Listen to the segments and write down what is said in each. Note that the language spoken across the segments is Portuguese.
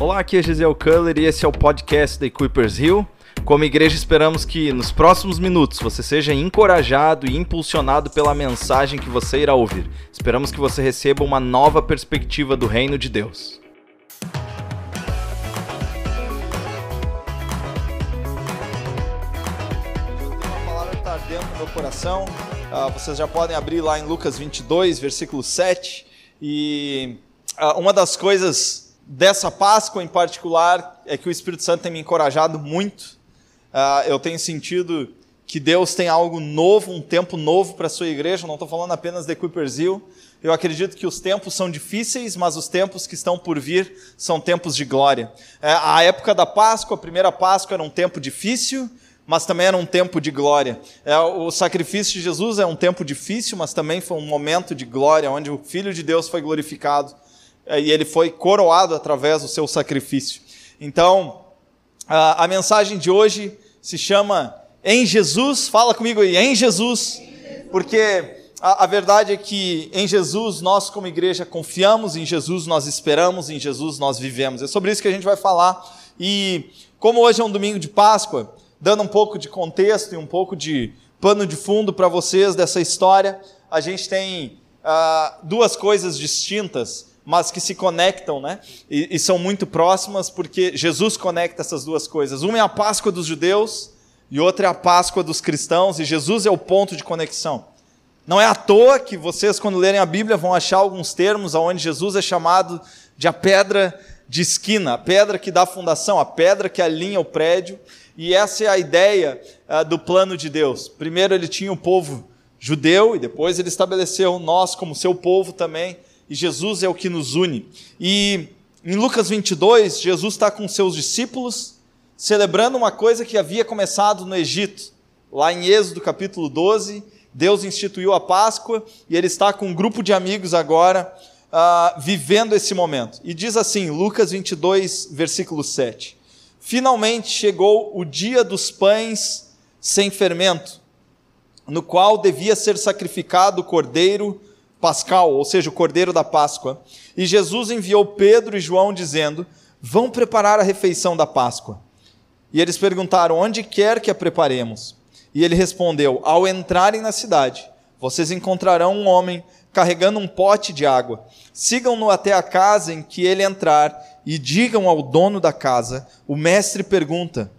Olá, aqui é Gisele Culler e esse é o podcast da Equippers Hill. Como igreja, esperamos que nos próximos minutos você seja encorajado e impulsionado pela mensagem que você irá ouvir. Esperamos que você receba uma nova perspectiva do reino de Deus. Uma palavra está dentro do meu coração. Uh, vocês já podem abrir lá em Lucas 22, versículo 7. E uh, uma das coisas dessa Páscoa em particular é que o Espírito Santo tem me encorajado muito. Uh, eu tenho sentido que Deus tem algo novo, um tempo novo para a sua igreja. Não estou falando apenas de Coopersville. Eu acredito que os tempos são difíceis, mas os tempos que estão por vir são tempos de glória. É, a época da Páscoa, a primeira Páscoa, era um tempo difícil, mas também era um tempo de glória. É, o sacrifício de Jesus é um tempo difícil, mas também foi um momento de glória, onde o Filho de Deus foi glorificado e ele foi coroado através do seu sacrifício. Então, a, a mensagem de hoje se chama Em Jesus, fala comigo aí, em Jesus, porque a, a verdade é que em Jesus nós, como igreja, confiamos, em Jesus nós esperamos, em Jesus nós vivemos. É sobre isso que a gente vai falar. E como hoje é um domingo de Páscoa, dando um pouco de contexto e um pouco de pano de fundo para vocês dessa história, a gente tem uh, duas coisas distintas, mas que se conectam, né? E, e, são muito próximas, porque Jesus conecta essas duas coisas. Uma é a Páscoa dos judeus e outra é a Páscoa dos cristãos, e Jesus é o ponto de conexão. Não é à toa que vocês, quando lerem a Bíblia, vão achar alguns termos onde Jesus é chamado de a pedra de esquina, a pedra que dá fundação, a pedra que alinha o prédio. E essa é a ideia uh, do plano de Deus. Primeiro ele tinha o povo judeu e depois ele estabeleceu nós como seu povo também. E Jesus é o que nos une. E em Lucas 22, Jesus está com seus discípulos celebrando uma coisa que havia começado no Egito. Lá em Êxodo capítulo 12, Deus instituiu a Páscoa e ele está com um grupo de amigos agora uh, vivendo esse momento. E diz assim, Lucas 22, versículo 7. Finalmente chegou o dia dos pães sem fermento, no qual devia ser sacrificado o cordeiro pascal, ou seja, o cordeiro da Páscoa. E Jesus enviou Pedro e João dizendo: Vão preparar a refeição da Páscoa. E eles perguntaram: Onde quer que a preparemos? E ele respondeu: Ao entrarem na cidade, vocês encontrarão um homem carregando um pote de água. Sigam-no até a casa em que ele entrar e digam ao dono da casa: O mestre pergunta: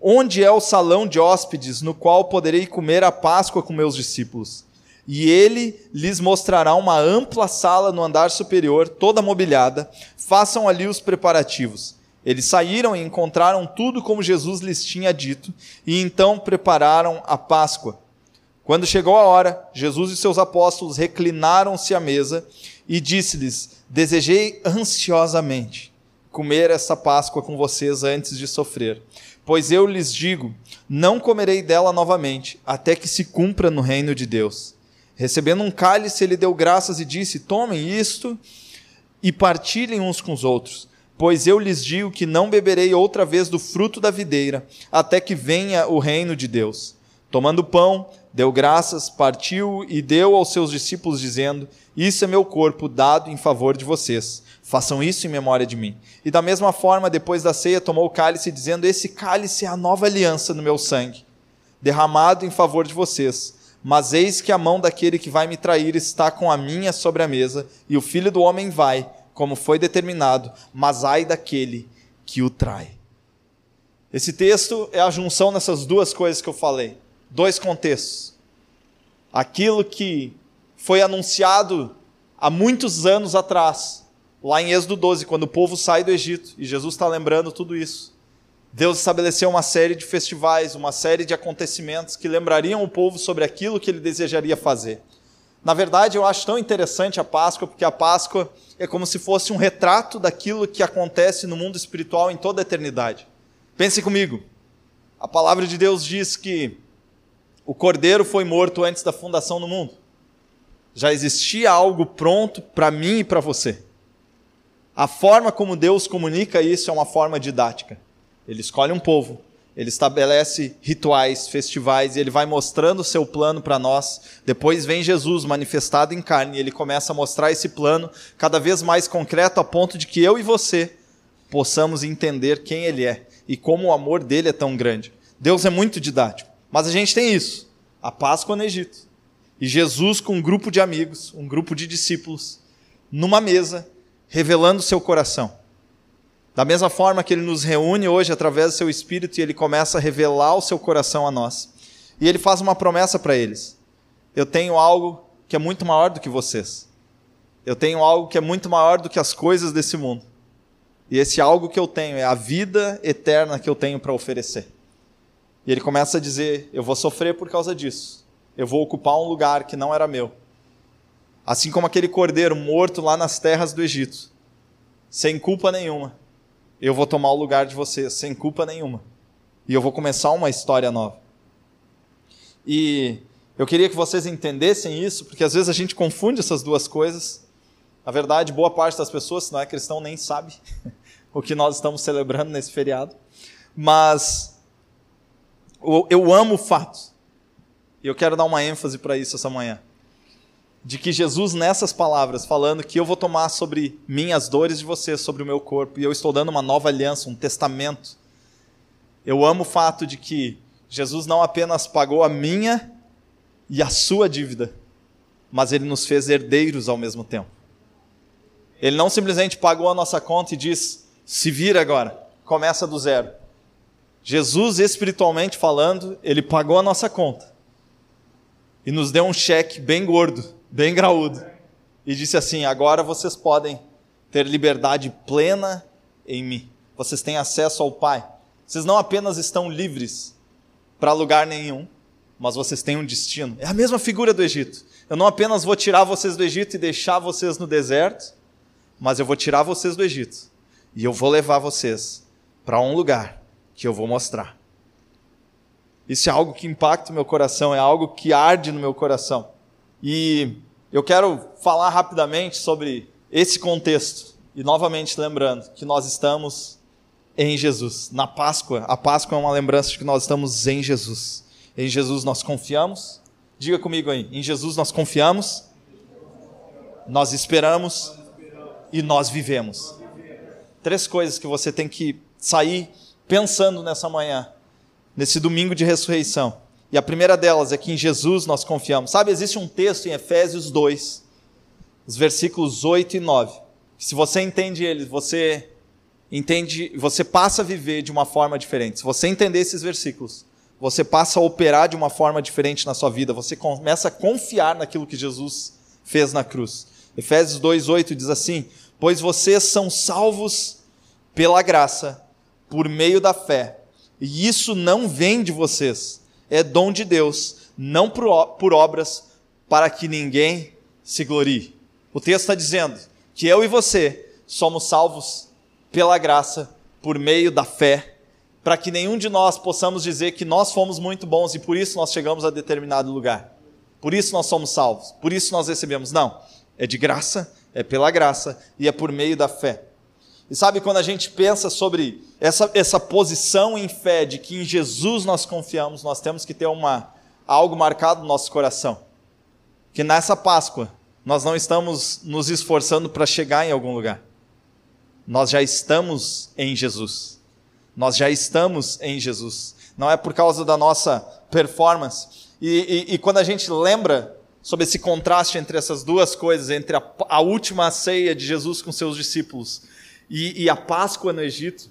Onde é o salão de hóspedes no qual poderei comer a Páscoa com meus discípulos? E ele lhes mostrará uma ampla sala no andar superior, toda mobiliada. Façam ali os preparativos. Eles saíram e encontraram tudo como Jesus lhes tinha dito, e então prepararam a Páscoa. Quando chegou a hora, Jesus e seus apóstolos reclinaram-se à mesa e disse-lhes: Desejei ansiosamente comer essa Páscoa com vocês antes de sofrer. Pois eu lhes digo: não comerei dela novamente, até que se cumpra no reino de Deus. Recebendo um cálice, ele deu graças e disse: Tomem isto e partilhem uns com os outros. Pois eu lhes digo que não beberei outra vez do fruto da videira, até que venha o reino de Deus. Tomando pão, deu graças, partiu e deu aos seus discípulos, dizendo: Isso é meu corpo dado em favor de vocês. Façam isso em memória de mim. E da mesma forma, depois da ceia, tomou o cálice, dizendo: Esse cálice é a nova aliança no meu sangue, derramado em favor de vocês. Mas eis que a mão daquele que vai me trair está com a minha sobre a mesa, e o filho do homem vai, como foi determinado, mas ai daquele que o trai. Esse texto é a junção dessas duas coisas que eu falei. Dois contextos. Aquilo que foi anunciado há muitos anos atrás, lá em Êxodo 12, quando o povo sai do Egito, e Jesus está lembrando tudo isso. Deus estabeleceu uma série de festivais, uma série de acontecimentos que lembrariam o povo sobre aquilo que ele desejaria fazer. Na verdade, eu acho tão interessante a Páscoa, porque a Páscoa é como se fosse um retrato daquilo que acontece no mundo espiritual em toda a eternidade. Pense comigo. A palavra de Deus diz que o cordeiro foi morto antes da fundação do mundo. Já existia algo pronto para mim e para você. A forma como Deus comunica isso é uma forma didática. Ele escolhe um povo, ele estabelece rituais, festivais, e ele vai mostrando o seu plano para nós. Depois vem Jesus manifestado em carne, e ele começa a mostrar esse plano cada vez mais concreto, a ponto de que eu e você possamos entender quem Ele é e como o amor dele é tão grande. Deus é muito didático, mas a gente tem isso: a Páscoa no Egito. E Jesus com um grupo de amigos, um grupo de discípulos, numa mesa, revelando seu coração. Da mesma forma que ele nos reúne hoje através do seu espírito e ele começa a revelar o seu coração a nós. E ele faz uma promessa para eles: Eu tenho algo que é muito maior do que vocês. Eu tenho algo que é muito maior do que as coisas desse mundo. E esse algo que eu tenho é a vida eterna que eu tenho para oferecer. E ele começa a dizer: Eu vou sofrer por causa disso. Eu vou ocupar um lugar que não era meu. Assim como aquele cordeiro morto lá nas terras do Egito, sem culpa nenhuma. Eu vou tomar o lugar de vocês, sem culpa nenhuma. E eu vou começar uma história nova. E eu queria que vocês entendessem isso, porque às vezes a gente confunde essas duas coisas. Na verdade, boa parte das pessoas, se não é cristão, nem sabe o que nós estamos celebrando nesse feriado. Mas eu amo o fato, e eu quero dar uma ênfase para isso essa manhã, de que Jesus, nessas palavras, falando que eu vou tomar sobre mim as dores de vocês, sobre o meu corpo, e eu estou dando uma nova aliança, um testamento. Eu amo o fato de que Jesus não apenas pagou a minha e a sua dívida, mas ele nos fez herdeiros ao mesmo tempo. Ele não simplesmente pagou a nossa conta e diz: se vira agora, começa do zero. Jesus, espiritualmente falando, ele pagou a nossa conta e nos deu um cheque bem gordo, bem graúdo, e disse assim: agora vocês podem ter liberdade plena em mim. Vocês têm acesso ao Pai. Vocês não apenas estão livres para lugar nenhum, mas vocês têm um destino. É a mesma figura do Egito. Eu não apenas vou tirar vocês do Egito e deixar vocês no deserto, mas eu vou tirar vocês do Egito e eu vou levar vocês para um lugar que eu vou mostrar. Isso é algo que impacta o meu coração, é algo que arde no meu coração. E eu quero falar rapidamente sobre esse contexto. E novamente lembrando que nós estamos em Jesus. Na Páscoa, a Páscoa é uma lembrança de que nós estamos em Jesus. Em Jesus nós confiamos. Diga comigo aí, em Jesus nós confiamos, nós esperamos e nós vivemos. Três coisas que você tem que sair pensando nessa manhã, nesse domingo de ressurreição. E a primeira delas é que em Jesus nós confiamos. Sabe, existe um texto em Efésios 2, os versículos 8 e 9. Se você entende eles, você entende, você passa a viver de uma forma diferente. Se você entender esses versículos, você passa a operar de uma forma diferente na sua vida. Você começa a confiar naquilo que Jesus fez na cruz. Efésios 2:8 diz assim: "Pois vocês são salvos pela graça, por meio da fé. E isso não vem de vocês, é dom de Deus, não por obras, para que ninguém se glorie. O texto está dizendo que eu e você somos salvos pela graça, por meio da fé, para que nenhum de nós possamos dizer que nós fomos muito bons e por isso nós chegamos a determinado lugar. Por isso nós somos salvos, por isso nós recebemos. Não, é de graça, é pela graça e é por meio da fé. E sabe, quando a gente pensa sobre essa, essa posição em fé de que em Jesus nós confiamos, nós temos que ter uma, algo marcado no nosso coração. Que nessa Páscoa nós não estamos nos esforçando para chegar em algum lugar. Nós já estamos em Jesus. Nós já estamos em Jesus. Não é por causa da nossa performance. E, e, e quando a gente lembra sobre esse contraste entre essas duas coisas, entre a, a última ceia de Jesus com seus discípulos e, e a Páscoa no Egito,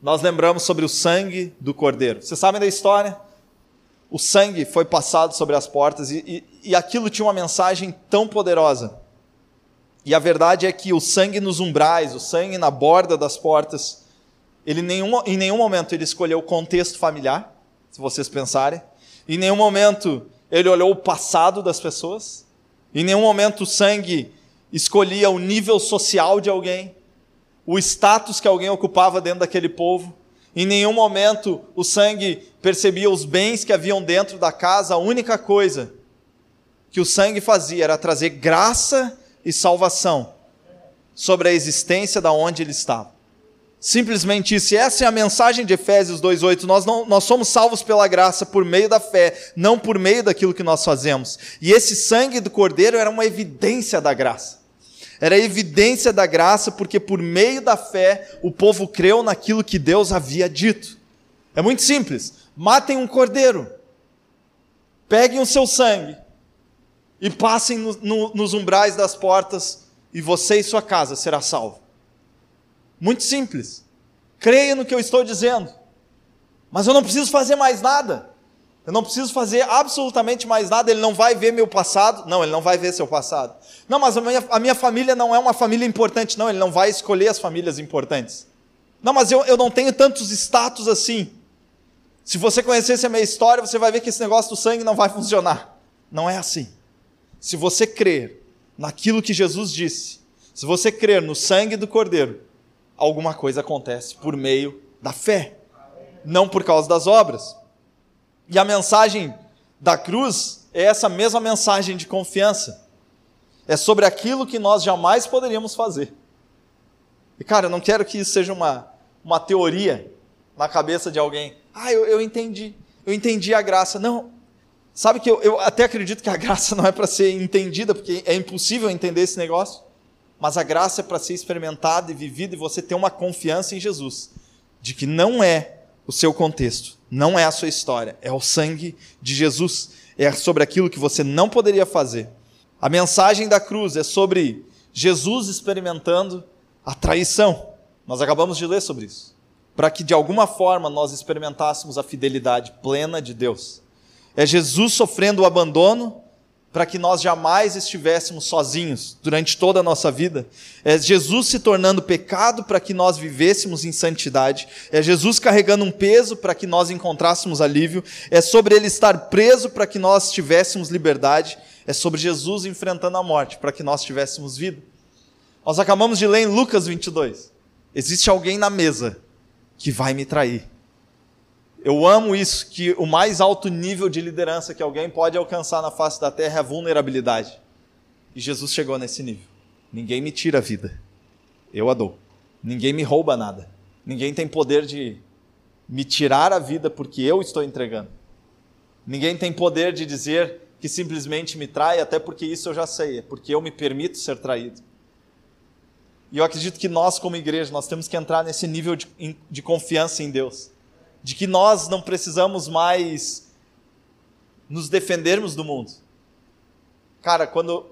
nós lembramos sobre o sangue do cordeiro. Vocês sabem da história? O sangue foi passado sobre as portas e, e, e aquilo tinha uma mensagem tão poderosa. E a verdade é que o sangue nos umbrais, o sangue na borda das portas, ele nenhum, em nenhum momento ele escolheu o contexto familiar, se vocês pensarem. Em nenhum momento ele olhou o passado das pessoas. Em nenhum momento o sangue escolhia o nível social de alguém o status que alguém ocupava dentro daquele povo. Em nenhum momento o sangue percebia os bens que haviam dentro da casa. A única coisa que o sangue fazia era trazer graça e salvação sobre a existência da onde ele estava. Simplesmente isso. E essa é a mensagem de Efésios 2:8. Nós não nós somos salvos pela graça por meio da fé, não por meio daquilo que nós fazemos. E esse sangue do cordeiro era uma evidência da graça Era evidência da graça, porque por meio da fé o povo creu naquilo que Deus havia dito. É muito simples. Matem um cordeiro, peguem o seu sangue e passem no, no, nos umbrais das portas, e você e sua casa será salvo. Muito simples. Creia no que eu estou dizendo. Mas eu não preciso fazer mais nada. Eu não preciso fazer absolutamente mais nada. Ele não vai ver meu passado. Não, ele não vai ver seu passado. Não, mas a minha, a minha família não é uma família importante. Não, ele não vai escolher as famílias importantes. Não, mas eu, eu não tenho tantos status assim. Se você conhecesse a minha história, você vai ver que esse negócio do sangue não vai funcionar. Não é assim. Se você crer naquilo que Jesus disse, se você crer no sangue do Cordeiro, alguma coisa acontece por meio da fé, não por causa das obras. E a mensagem da cruz é essa mesma mensagem de confiança. É sobre aquilo que nós jamais poderíamos fazer. E cara, eu não quero que isso seja uma, uma teoria na cabeça de alguém. Ah, eu, eu entendi, eu entendi a graça. Não, Sabe que eu, eu, até acredito que a graça não é para ser entendida, porque é impossível entender esse negócio. Mas a graça é para ser experimentada e vivida e você ter uma confiança em Jesus, de que não é o seu contexto, não é a sua história, é o sangue de Jesus, é sobre aquilo que você não poderia fazer. A mensagem da cruz é sobre Jesus experimentando a traição. Nós acabamos de ler sobre isso. Para que de alguma forma nós experimentássemos a fidelidade plena de Deus. É Jesus sofrendo o abandono para que nós jamais estivéssemos sozinhos durante toda a nossa vida. É Jesus se tornando pecado para que nós vivêssemos em santidade. É Jesus carregando um peso para que nós encontrássemos alívio. É sobre ele estar preso para que nós tivéssemos liberdade. É sobre Jesus enfrentando a morte para que nós tivéssemos vida. Nós acabamos de ler em Lucas 22. Existe alguém na mesa que vai me trair. Eu amo isso, que o mais alto nível de liderança que alguém pode alcançar na face da terra é a vulnerabilidade. E Jesus chegou nesse nível. Ninguém me tira a vida, eu a dou. Ninguém me rouba nada. Ninguém tem poder de me tirar a vida porque eu estou entregando. Ninguém tem poder de dizer que simplesmente me trai, até porque isso eu já sei, é porque eu me permito ser traído. E eu acredito que nós, como igreja, nós temos que entrar nesse nível de, de confiança em Deus de que nós não precisamos mais nos defendermos do mundo. Cara, quando,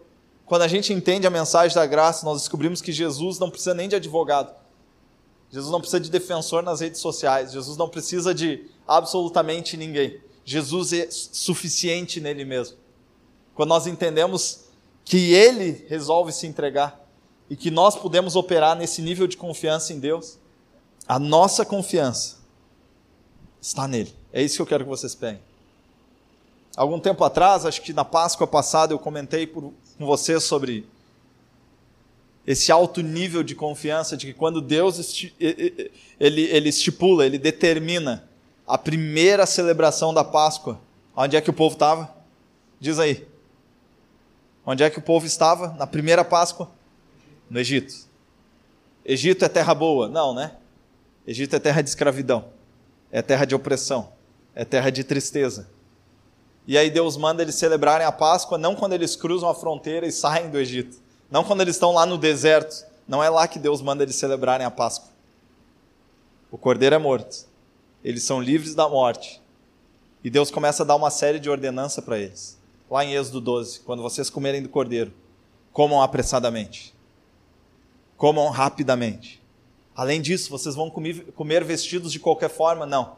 quando a gente entende a mensagem da graça, nós descobrimos que Jesus não precisa nem de advogado. Jesus não precisa de defensor nas redes sociais. Jesus não precisa de absolutamente ninguém. Jesus é suficiente nele mesmo. Quando nós entendemos que ele resolve se entregar e que nós podemos operar nesse nível de confiança em Deus, a nossa confiança está nele. É isso que eu quero que vocês peguem. Algum tempo atrás, acho que na Páscoa passada, eu comentei por, com vocês sobre esse alto nível de confiança de que quando Deus esti ele, ele estipula, ele determina a primeira celebração da Páscoa, onde é que o povo estava? Diz aí. Onde é que o povo estava na primeira Páscoa? No Egito. Egito é terra boa? Não, né? Egito é terra de escravidão é terra de opressão, é terra de tristeza. E aí Deus manda eles celebrarem a Páscoa não quando eles cruzam a fronteira e saem do Egito, não quando eles estão lá no deserto, não é lá que Deus manda eles celebrarem a Páscoa. O cordeiro é morto, eles são livres da morte. E Deus começa a dar uma série de ordenança para eles. Lá em Êxodo 12, quando vocês comerem do cordeiro, comam apressadamente. Comam rapidamente. Além disso, vocês vão comer vestidos de qualquer forma? Não.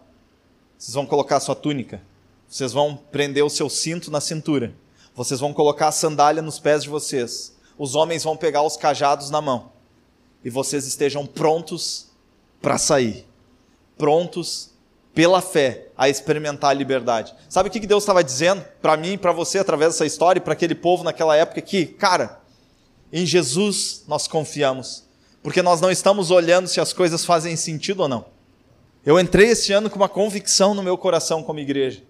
Vocês vão colocar sua túnica. Vocês vão prender o seu cinto na cintura. Vocês vão colocar a sandália nos pés de vocês. Os homens vão pegar os cajados na mão. E vocês estejam prontos para sair. Prontos pela fé a experimentar a liberdade. Sabe o que Deus estava dizendo para mim e para você através dessa história e para aquele povo naquela época? Que, cara, em Jesus nós confiamos porque nós não estamos olhando se as coisas fazem sentido ou não. Eu entrei esse ano com uma convicção no meu coração como igreja.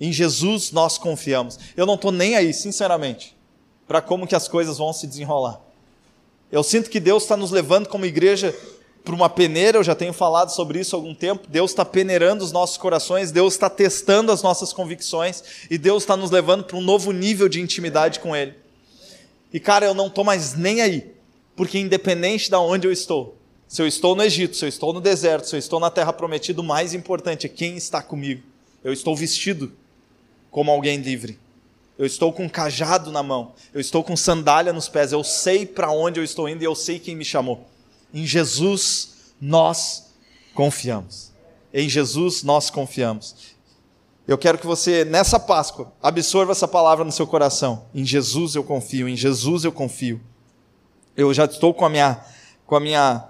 Em Jesus nós confiamos. Eu não estou nem aí, sinceramente, para como que as coisas vão se desenrolar. Eu sinto que Deus está nos levando como igreja para uma peneira, eu já tenho falado sobre isso há algum tempo. Deus está peneirando os nossos corações, Deus está testando as nossas convicções e Deus está nos levando para um novo nível de intimidade com Ele. E cara, eu não estou mais nem aí Porque independente de onde eu estou, se eu estou no Egito, se eu estou no deserto, se eu estou na terra prometida, o mais importante é quem está comigo. Eu estou vestido como alguém livre. Eu estou com um cajado na mão. Eu estou com sandália nos pés. Eu sei para onde eu estou indo e eu sei quem me chamou. Em Jesus nós confiamos. Em Jesus nós confiamos. Eu quero que você, nessa Páscoa, absorva essa palavra no seu coração. Em Jesus eu confio, em Jesus eu confio. Eu já estou com a minha, com a minha,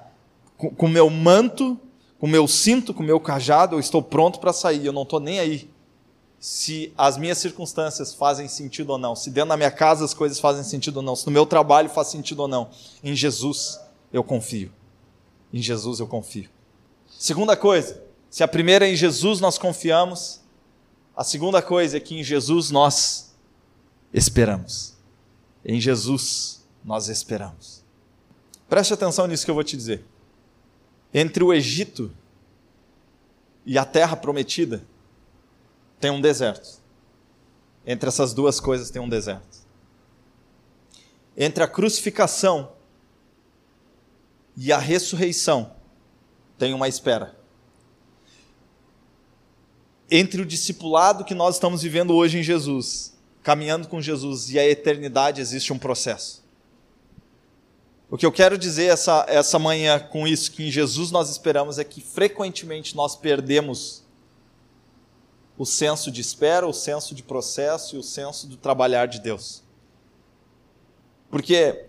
com o meu manto, com o meu cinto, com o meu cajado, eu estou pronto para sair. Eu não estou nem aí se as minhas circunstâncias fazem sentido ou não, se dentro da minha casa as coisas fazem sentido ou não, se no meu trabalho faz sentido ou não. Em Jesus eu confio. Em Jesus eu confio. Segunda coisa, se a primeira é em Jesus nós confiamos, a segunda coisa é que em Jesus nós esperamos. Em Jesus nós esperamos. Preste atenção nisso que eu vou te dizer. Entre o Egito e a terra prometida, tem um deserto. Entre essas duas coisas tem um deserto. Entre a crucificação e a ressurreição tem uma espera. Entre o discipulado que nós estamos vivendo hoje em Jesus, caminhando com Jesus, e a eternidade existe um processo. O que eu quero dizer essa, essa manhã com isso, que em Jesus nós esperamos, é que frequentemente nós perdemos o senso de espera, o senso de processo e o senso do trabalhar de Deus. Porque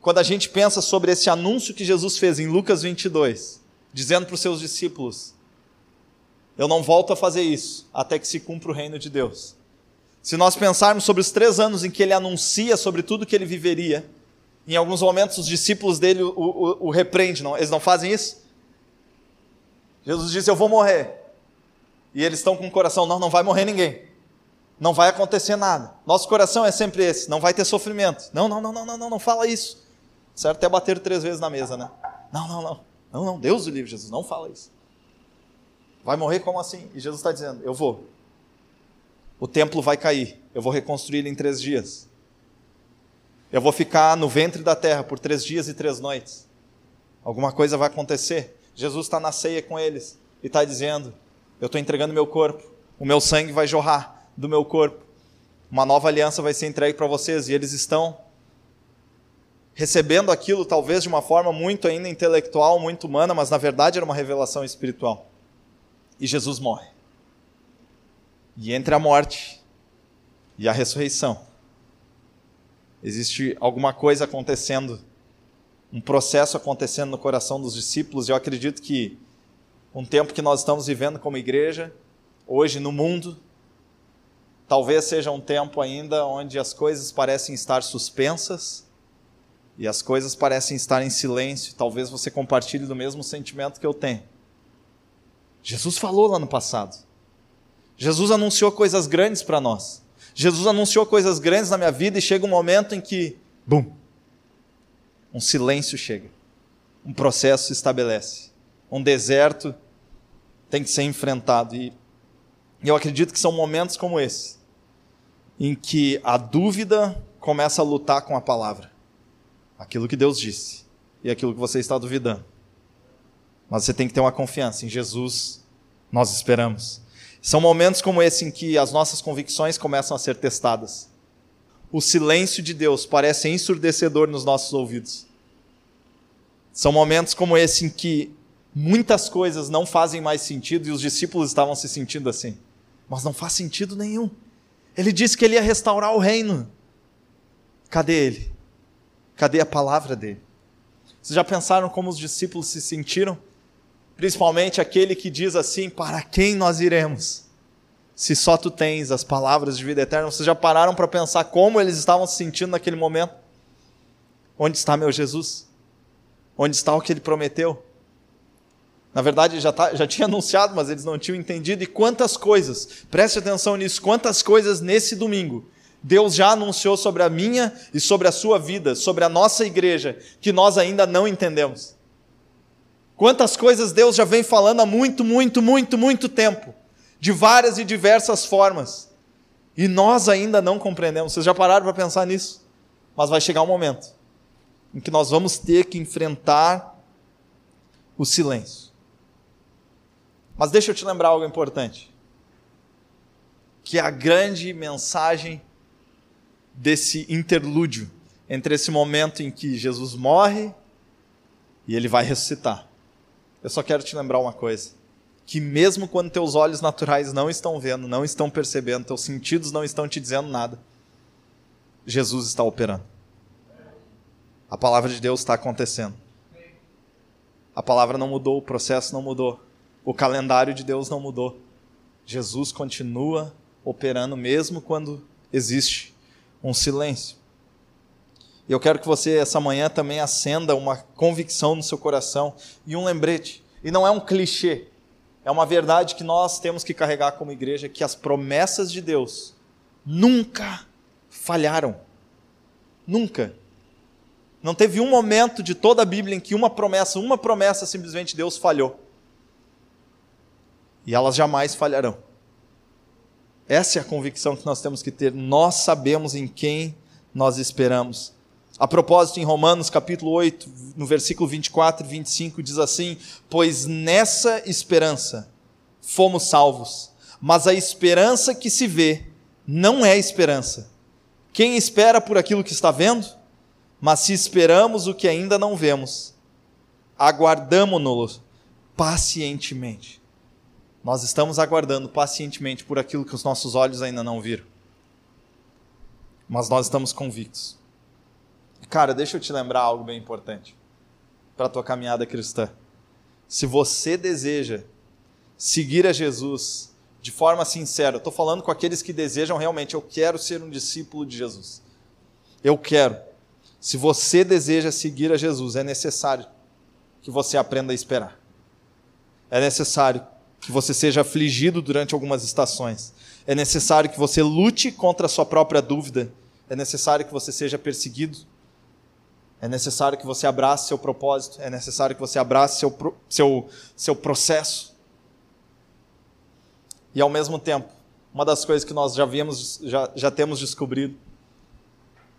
quando a gente pensa sobre esse anúncio que Jesus fez em Lucas 22, dizendo para os seus discípulos: Eu não volto a fazer isso até que se cumpra o reino de Deus. Se nós pensarmos sobre os três anos em que ele anuncia sobre tudo que ele viveria, em alguns momentos os discípulos dele o, o, o repreendem, não? eles não fazem isso? Jesus disse: Eu vou morrer e eles estão com o coração, não, não vai morrer ninguém. Não vai acontecer nada. Nosso coração é sempre esse, não vai ter sofrimento. Não, não, não, não, não, não, não fala isso. Certo? Até bater três vezes na mesa, né? Não, não, não. Não, não, Deus o livre, Jesus, não fala isso. Vai morrer como assim? E Jesus está dizendo, eu vou. O templo vai cair, eu vou reconstruir ele em três dias. Eu vou ficar no ventre da terra por três dias e três noites. Alguma coisa vai acontecer. Jesus está na ceia com eles e está dizendo: eu estou entregando meu corpo. O meu sangue vai jorrar do meu corpo. Uma nova aliança vai ser entregue para vocês e eles estão recebendo aquilo talvez de uma forma muito ainda intelectual, muito humana, mas na verdade era uma revelação espiritual. E Jesus morre. E entre a morte e a ressurreição existe alguma coisa acontecendo, um processo acontecendo no coração dos discípulos, e eu acredito que um tempo que nós estamos vivendo como igreja, hoje no mundo, talvez seja um tempo ainda onde as coisas parecem estar suspensas e as coisas parecem estar em silêncio. Talvez você compartilhe do mesmo sentimento que eu tenho. Jesus falou lá no passado. Jesus anunciou coisas grandes para nós. Jesus anunciou coisas grandes na minha vida e chega um momento em que, bum, um silêncio chega. Um processo se estabelece um deserto tem que ser enfrentado. E eu acredito que são momentos como esse, em que a dúvida começa a lutar com a palavra. Aquilo que Deus disse e aquilo que você está duvidando. Mas você tem que ter uma confiança em Jesus, nós esperamos. São momentos como esse em que as nossas convicções começam a ser testadas. O silêncio de Deus parece ensurdecedor nos nossos ouvidos. São momentos como esse em que muitas coisas não fazem mais sentido e os discípulos estavam se sentindo assim. Mas não faz sentido nenhum. Ele disse que ele ia restaurar o reino. Cadê ele? Cadê a palavra dele? Vocês já pensaram como os discípulos se sentiram? Principalmente aquele que diz assim: Para quem nós iremos? Se só tu tens as palavras de vida eterna. Vocês já pararam para pensar como eles estavam se sentindo naquele momento? Onde está meu Jesus? Onde está o que ele prometeu? Na verdade, já, tá, já tinha anunciado, mas eles não tinham entendido. E quantas coisas, preste atenção nisso, quantas coisas nesse domingo Deus já anunciou sobre a minha e sobre a sua vida, sobre a nossa igreja, que nós ainda não entendemos. Quantas coisas Deus já vem falando há muito, muito, muito, muito tempo, de várias e diversas formas, e nós ainda não compreendemos. Vocês já pararam para pensar nisso? Mas vai chegar um momento em que nós vamos ter que enfrentar o silêncio. Mas deixa eu te lembrar algo importante. Que a grande mensagem desse interlúdio entre esse momento em que Jesus morre e ele vai ressuscitar. Eu só quero te lembrar uma coisa: que mesmo quando teus olhos naturais não estão vendo, não estão percebendo, teus sentidos não estão te dizendo nada, Jesus está operando. A palavra de Deus está acontecendo. A palavra não mudou, o processo não mudou, o calendário de Deus não mudou. Jesus continua operando mesmo quando existe um silêncio. Eu quero que você, essa manhã, também acenda uma convicção no seu coração e um lembrete. E não é um clichê, é uma verdade que nós temos que carregar como igreja: que as promessas de Deus nunca falharam. Nunca. Não teve um momento de toda a Bíblia em que uma promessa, uma promessa simplesmente Deus falhou. E elas jamais falharão. Essa é a convicção que nós temos que ter. Nós sabemos em quem nós esperamos. A propósito, em Romanos capítulo 8, no versículo 24 e 25, diz assim: Pois nessa esperança fomos salvos, mas a esperança que se vê não é esperança. Quem espera por aquilo que está vendo? Mas se esperamos o que ainda não vemos, aguardamo-no pacientemente. Nós estamos aguardando pacientemente por aquilo que os nossos olhos ainda não viram. Mas nós estamos convictos Cara, deixa eu te lembrar algo bem importante para a tua caminhada cristã. Se você deseja seguir a Jesus de forma sincera, estou falando com aqueles que desejam realmente, eu quero ser um discípulo de Jesus. Eu quero. Se você deseja seguir a Jesus, é necessário que você aprenda a esperar. É necessário que você seja afligido durante algumas estações. É necessário que você lute contra a sua própria dúvida. É necessário que você seja perseguido é necessário que você abrace seu propósito, é necessário que você abrace seu, seu, seu processo. E ao mesmo tempo, uma das coisas que nós já, vimos, já, já temos descobrido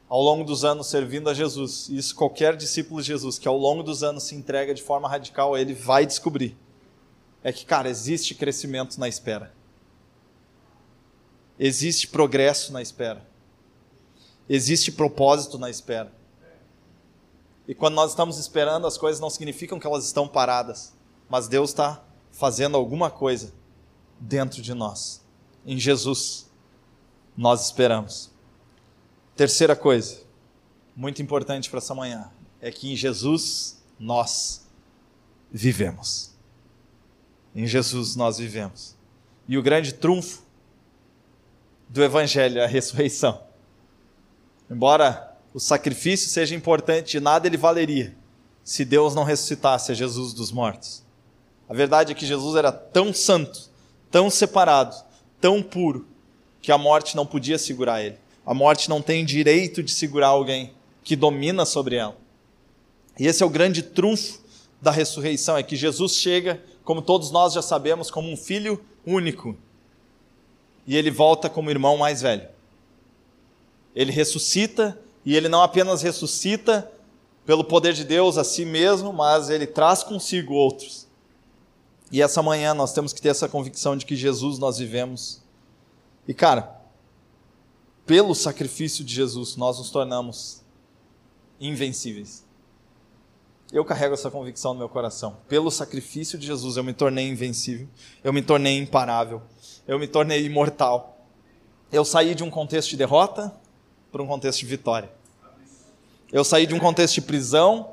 ao longo dos anos servindo a Jesus, e isso qualquer discípulo de Jesus que ao longo dos anos se entrega de forma radical Ele vai descobrir, é que, cara, existe crescimento na espera. Existe progresso na espera. Existe propósito na espera. E quando nós estamos esperando, as coisas não significam que elas estão paradas, mas Deus está fazendo alguma coisa dentro de nós. Em Jesus, nós esperamos. Terceira coisa, muito importante para essa manhã, é que em Jesus nós vivemos. Em Jesus nós vivemos. E o grande trunfo do Evangelho é a ressurreição. Embora o sacrifício seja importante, de nada ele valeria se Deus não ressuscitasse a Jesus dos mortos. A verdade é que Jesus era tão santo, tão separado, tão puro, que a morte não podia segurar ele. A morte não tem direito de segurar alguém que domina sobre ela. E esse é o grande trunfo da ressurreição, é que Jesus chega, como todos nós já sabemos, como um filho único. E ele volta como irmão mais velho. Ele ressuscita e ele não apenas ressuscita pelo poder de Deus a si mesmo, mas ele traz consigo outros. E essa manhã nós temos que ter essa convicção de que Jesus nós vivemos. E cara, pelo sacrifício de Jesus, nós nos tornamos invencíveis. Eu carrego essa convicção no meu coração. Pelo sacrifício de Jesus, eu me tornei invencível, eu me tornei imparável, eu me tornei imortal. Eu saí de um contexto de derrota, para um contexto de vitória. Eu saí de um contexto de prisão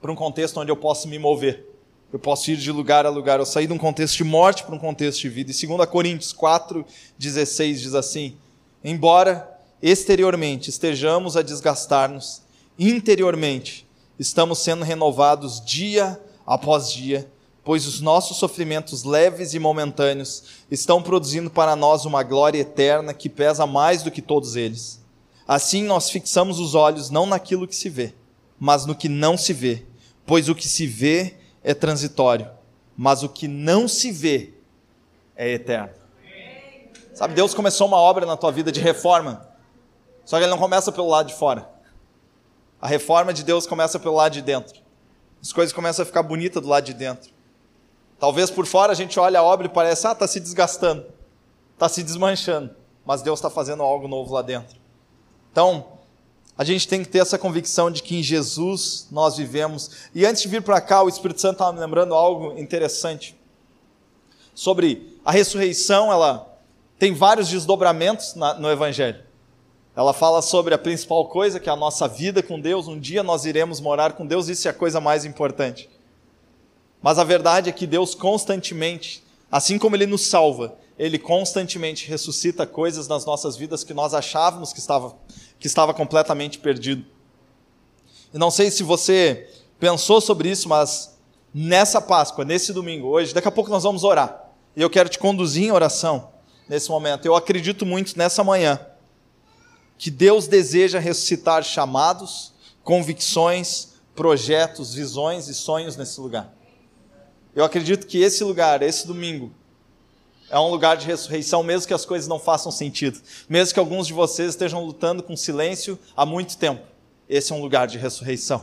para um contexto onde eu posso me mover. Eu posso ir de lugar a lugar. Eu saí de um contexto de morte para um contexto de vida. E 2 Coríntios 4, 16 diz assim: Embora exteriormente estejamos a desgastar-nos, interiormente estamos sendo renovados dia após dia, pois os nossos sofrimentos leves e momentâneos estão produzindo para nós uma glória eterna que pesa mais do que todos eles. Assim nós fixamos os olhos não naquilo que se vê, mas no que não se vê, pois o que se vê é transitório, mas o que não se vê é eterno. Sabe, Deus começou uma obra na tua vida de reforma, só que ele não começa pelo lado de fora. A reforma de Deus começa pelo lado de dentro. As coisas começam a ficar bonitas do lado de dentro. Talvez por fora a gente olhe a obra e parece, ah, está se desgastando, está se desmanchando, mas Deus está fazendo algo novo lá dentro. Então, a gente tem que ter essa convicção de que em Jesus nós vivemos. E antes de vir para cá, o Espírito Santo estava me lembrando algo interessante sobre a ressurreição. Ela tem vários desdobramentos na, no Evangelho. Ela fala sobre a principal coisa, que é a nossa vida com Deus. Um dia nós iremos morar com Deus, isso é a coisa mais importante. Mas a verdade é que Deus constantemente, assim como Ele nos salva, Ele constantemente ressuscita coisas nas nossas vidas que nós achávamos que estava, que estava completamente perdido. E não sei se você pensou sobre isso, mas nessa Páscoa, nesse domingo, hoje, daqui a pouco nós vamos orar. E eu quero te conduzir em oração nesse momento. Eu acredito muito nessa manhã que Deus deseja ressuscitar chamados, convicções, projetos, visões e sonhos nesse lugar. Eu acredito que esse lugar, esse domingo, é um lugar de ressurreição, mesmo que as coisas não façam sentido, mesmo que alguns de vocês estejam lutando com silêncio há muito tempo. Esse é um lugar de ressurreição.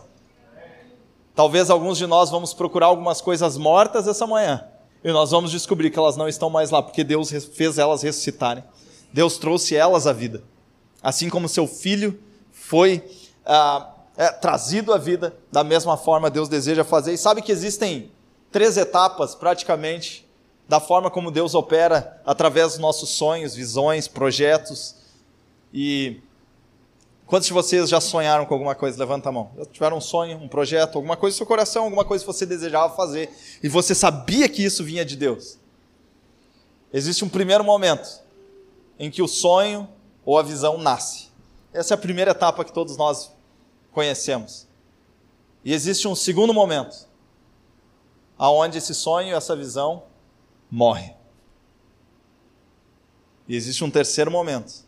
Talvez alguns de nós vamos procurar algumas coisas mortas essa manhã, e nós vamos descobrir que elas não estão mais lá, porque Deus fez elas ressuscitarem. Deus trouxe elas à vida. Assim como seu filho foi ah, é, trazido à vida, da mesma forma Deus deseja fazer. E sabe que existem três etapas, praticamente, da forma como Deus opera através dos nossos sonhos, visões, projetos. E quantos de vocês já sonharam com alguma coisa? Levanta a mão. Já tiveram um sonho, um projeto, alguma coisa no seu coração, alguma coisa que você desejava fazer e você sabia que isso vinha de Deus? Existe um primeiro momento em que o sonho ou a visão nasce. Essa é a primeira etapa que todos nós conhecemos. E existe um segundo momento, aonde esse sonho essa visão morre. E existe um terceiro momento,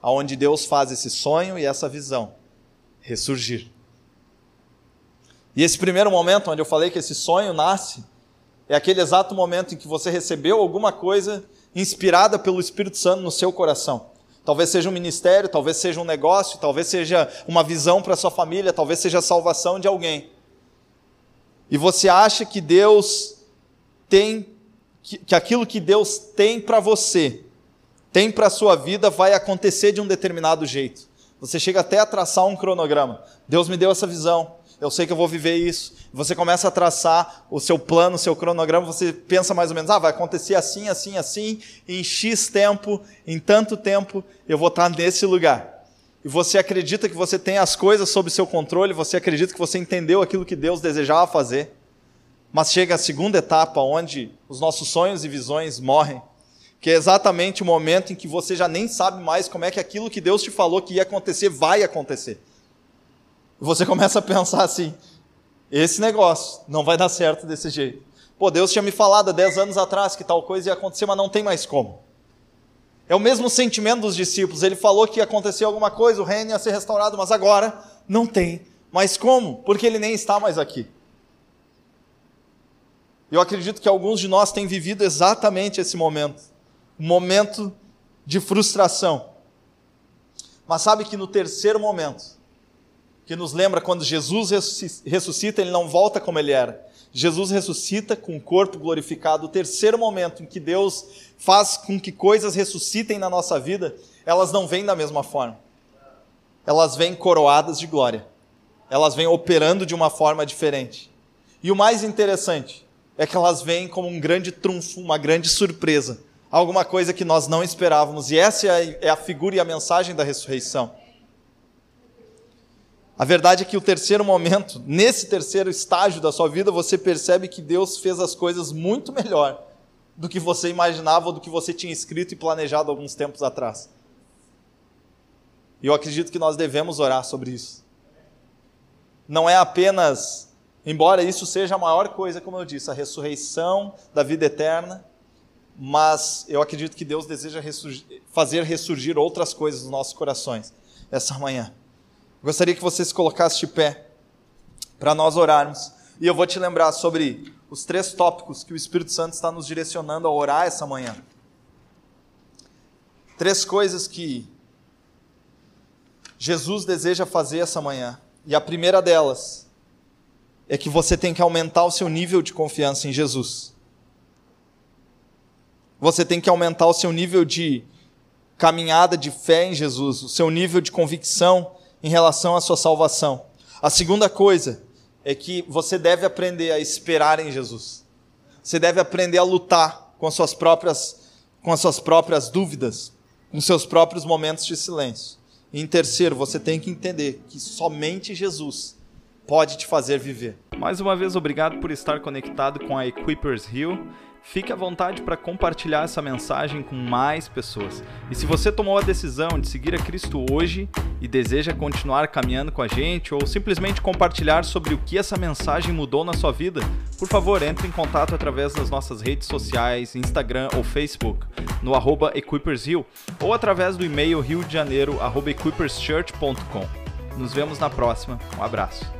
aonde Deus faz esse sonho e essa visão ressurgir. E esse primeiro momento, onde eu falei que esse sonho nasce, é aquele exato momento em que você recebeu alguma coisa inspirada pelo Espírito Santo no seu coração. Talvez seja um ministério, talvez seja um negócio, talvez seja uma visão para sua família, talvez seja a salvação de alguém. E você acha que Deus tem que, que aquilo que Deus tem para você, tem para a sua vida, vai acontecer de um determinado jeito. Você chega até a traçar um cronograma. Deus me deu essa visão eu sei que eu vou viver isso. Você começa a traçar o seu plano, o seu cronograma, você pensa mais ou menos, ah, vai acontecer assim, assim, assim, em X tempo, em tanto tempo, eu vou estar nesse lugar. E você acredita que você tem as coisas sob seu controle, você acredita que você entendeu aquilo que Deus desejava fazer. Mas chega a segunda etapa, onde os nossos sonhos e visões morrem, que é exatamente o momento em que você já nem sabe mais como é que aquilo que Deus te falou que ia acontecer vai acontecer. Você começa a pensar assim: esse negócio não vai dar certo desse jeito. Pô, Deus tinha me falado há 10 anos atrás que tal coisa ia acontecer, mas não tem mais como. É o mesmo sentimento dos discípulos. Ele falou que ia acontecer alguma coisa, o reino ia ser restaurado, mas agora não tem. Mas como? Porque ele nem está mais aqui. Eu acredito que alguns de nós têm vivido exatamente esse momento um momento de frustração. Mas sabe que no terceiro momento, que nos lembra quando Jesus ressuscita, ele não volta como ele era. Jesus ressuscita com o corpo glorificado. O terceiro momento em que Deus faz com que coisas ressuscitem na nossa vida, elas não vêm da mesma forma. Elas vêm coroadas de glória. Elas vêm operando de uma forma diferente. E o mais interessante é que elas vêm como um grande trunfo, uma grande surpresa. Alguma coisa que nós não esperávamos. E essa é a figura e a mensagem da ressurreição. A verdade é que o terceiro momento, nesse terceiro estágio da sua vida, você percebe que Deus fez as coisas muito melhor do que você imaginava ou do que você tinha escrito e planejado alguns tempos atrás. E eu acredito que nós devemos orar sobre isso. Não é apenas, embora isso seja a maior coisa, como eu disse, a ressurreição da vida eterna, mas eu acredito que Deus deseja ressurgir, fazer ressurgir outras coisas nos nossos corações essa manhã. Gostaria que você se colocasse de pé para nós orarmos. E eu vou te lembrar sobre os três tópicos que o Espírito Santo está nos direcionando a orar essa manhã. Três coisas que Jesus deseja fazer essa manhã. E a primeira delas é que você tem que aumentar o seu nível de confiança em Jesus. Você tem que aumentar o seu nível de caminhada de fé em Jesus, o seu nível de convicção em relação à sua salvação. A segunda coisa é que você deve aprender a esperar em Jesus. Você deve aprender a lutar com as suas próprias com as suas próprias dúvidas, com seus próprios momentos de silêncio. E em terceiro, você tem que entender que somente Jesus pode te fazer viver. Mais uma vez, obrigado por estar conectado com a Equippers Hill. Fique à vontade para compartilhar essa mensagem com mais pessoas. E se você tomou a decisão de seguir a Cristo hoje e deseja continuar caminhando com a gente ou simplesmente compartilhar sobre o que essa mensagem mudou na sua vida, por favor, entre em contato através das nossas redes sociais, Instagram ou Facebook, no arroba EquippersHill ou através do e-mail riodejaneiro.equipperschurch.com. Nos vemos na próxima. Um abraço.